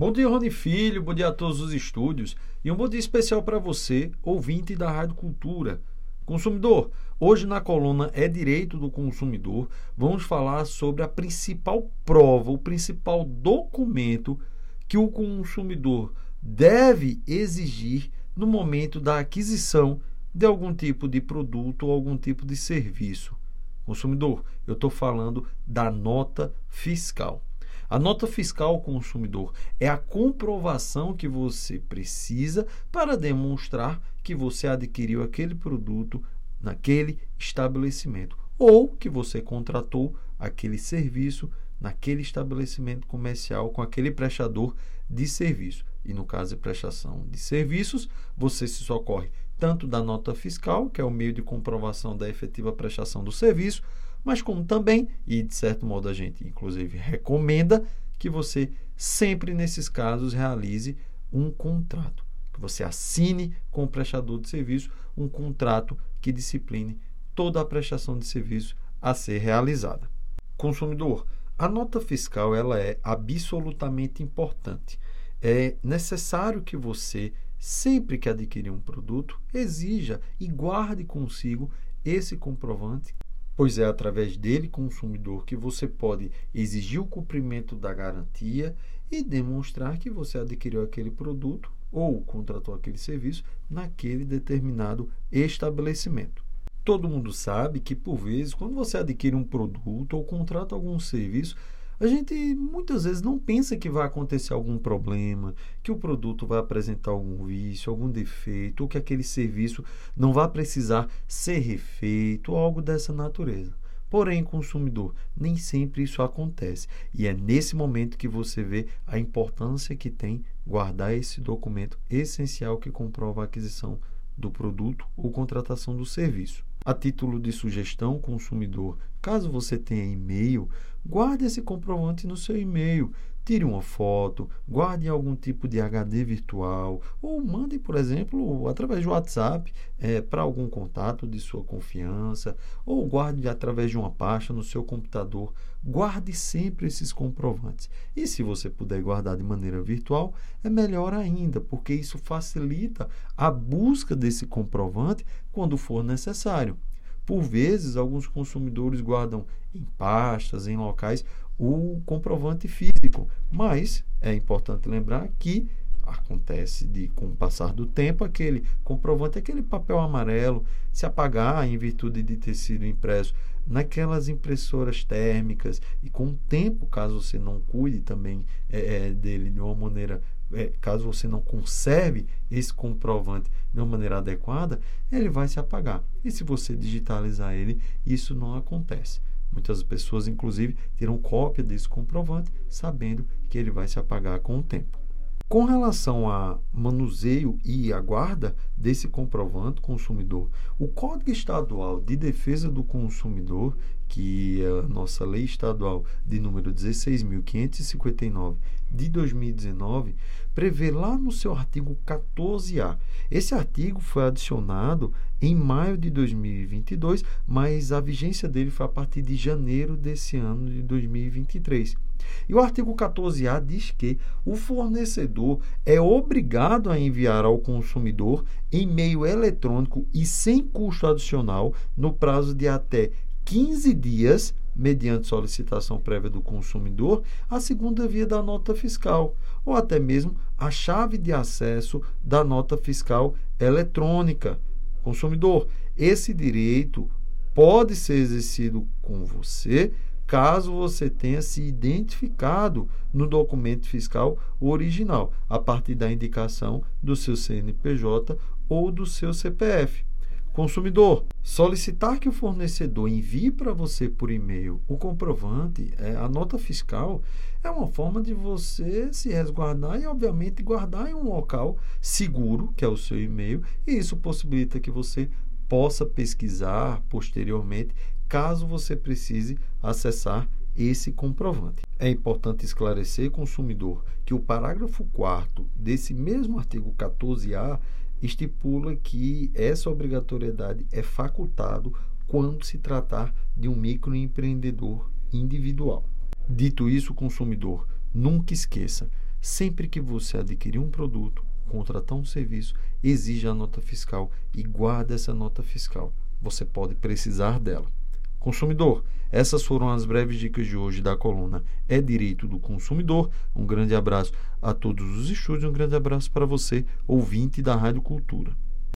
Bom dia, Rony Filho, bom dia a todos os estúdios e um bom dia especial para você, ouvinte da Rádio Cultura. Consumidor, hoje na coluna É Direito do Consumidor, vamos falar sobre a principal prova, o principal documento que o consumidor deve exigir no momento da aquisição de algum tipo de produto ou algum tipo de serviço. Consumidor, eu estou falando da nota fiscal. A nota fiscal ao consumidor é a comprovação que você precisa para demonstrar que você adquiriu aquele produto naquele estabelecimento ou que você contratou aquele serviço naquele estabelecimento comercial com aquele prestador de serviço. E no caso de prestação de serviços, você se socorre tanto da nota fiscal, que é o meio de comprovação da efetiva prestação do serviço, mas como também, e de certo modo a gente inclusive recomenda, que você sempre nesses casos realize um contrato, que você assine com o prestador de serviço um contrato que discipline toda a prestação de serviço a ser realizada. Consumidor, a nota fiscal ela é absolutamente importante. É necessário que você, sempre que adquirir um produto, exija e guarde consigo esse comprovante pois é através dele, consumidor, que você pode exigir o cumprimento da garantia e demonstrar que você adquiriu aquele produto ou contratou aquele serviço naquele determinado estabelecimento. Todo mundo sabe que, por vezes, quando você adquire um produto ou contrata algum serviço, a gente muitas vezes não pensa que vai acontecer algum problema, que o produto vai apresentar algum vício, algum defeito, ou que aquele serviço não vai precisar ser refeito, ou algo dessa natureza. Porém, consumidor, nem sempre isso acontece. E é nesse momento que você vê a importância que tem guardar esse documento essencial que comprova a aquisição do produto ou contratação do serviço. A título de sugestão, consumidor, caso você tenha e-mail, guarde esse comprovante no seu e-mail. Tire uma foto, guarde algum tipo de HD virtual ou mande, por exemplo, através do WhatsApp é, para algum contato de sua confiança ou guarde através de uma pasta no seu computador. Guarde sempre esses comprovantes. E se você puder guardar de maneira virtual, é melhor ainda, porque isso facilita a busca desse comprovante quando for necessário. Por vezes, alguns consumidores guardam em pastas, em locais, o comprovante físico, mas é importante lembrar que acontece de com o passar do tempo aquele comprovante, aquele papel amarelo, se apagar em virtude de ter sido impresso naquelas impressoras térmicas e com o tempo, caso você não cuide também é, é, dele de uma maneira é, caso você não conserve esse comprovante de uma maneira adequada, ele vai se apagar. E se você digitalizar ele, isso não acontece. Muitas pessoas, inclusive, terão cópia desse comprovante, sabendo que ele vai se apagar com o tempo. Com relação a manuseio e a guarda desse comprovante consumidor, o Código Estadual de Defesa do Consumidor, que é a nossa lei estadual de número 16.559 de 2019, prevê lá no seu artigo 14A. Esse artigo foi adicionado em maio de 2022, mas a vigência dele foi a partir de janeiro desse ano de 2023. E o artigo 14A diz que o fornecedor é obrigado a enviar ao consumidor em meio eletrônico e sem custo adicional no prazo de até 15 dias mediante solicitação prévia do consumidor, a segunda via da nota fiscal, ou até mesmo a chave de acesso da nota fiscal eletrônica. Consumidor, esse direito pode ser exercido com você caso você tenha se identificado no documento fiscal original, a partir da indicação do seu CNPJ ou do seu CPF. Consumidor, solicitar que o fornecedor envie para você por e-mail o comprovante, é, a nota fiscal, é uma forma de você se resguardar e, obviamente, guardar em um local seguro, que é o seu e-mail, e isso possibilita que você possa pesquisar posteriormente, caso você precise acessar esse comprovante. É importante esclarecer, consumidor, que o parágrafo 4 desse mesmo artigo 14A estipula que essa obrigatoriedade é facultado quando se tratar de um microempreendedor individual. Dito isso, consumidor, nunca esqueça, Sempre que você adquirir um produto, contratar um serviço, exija a nota fiscal e guarde essa nota fiscal. Você pode precisar dela. Consumidor, essas foram as breves dicas de hoje da coluna É Direito do Consumidor. Um grande abraço a todos os estúdios, um grande abraço para você, ouvinte da Rádio Cultura.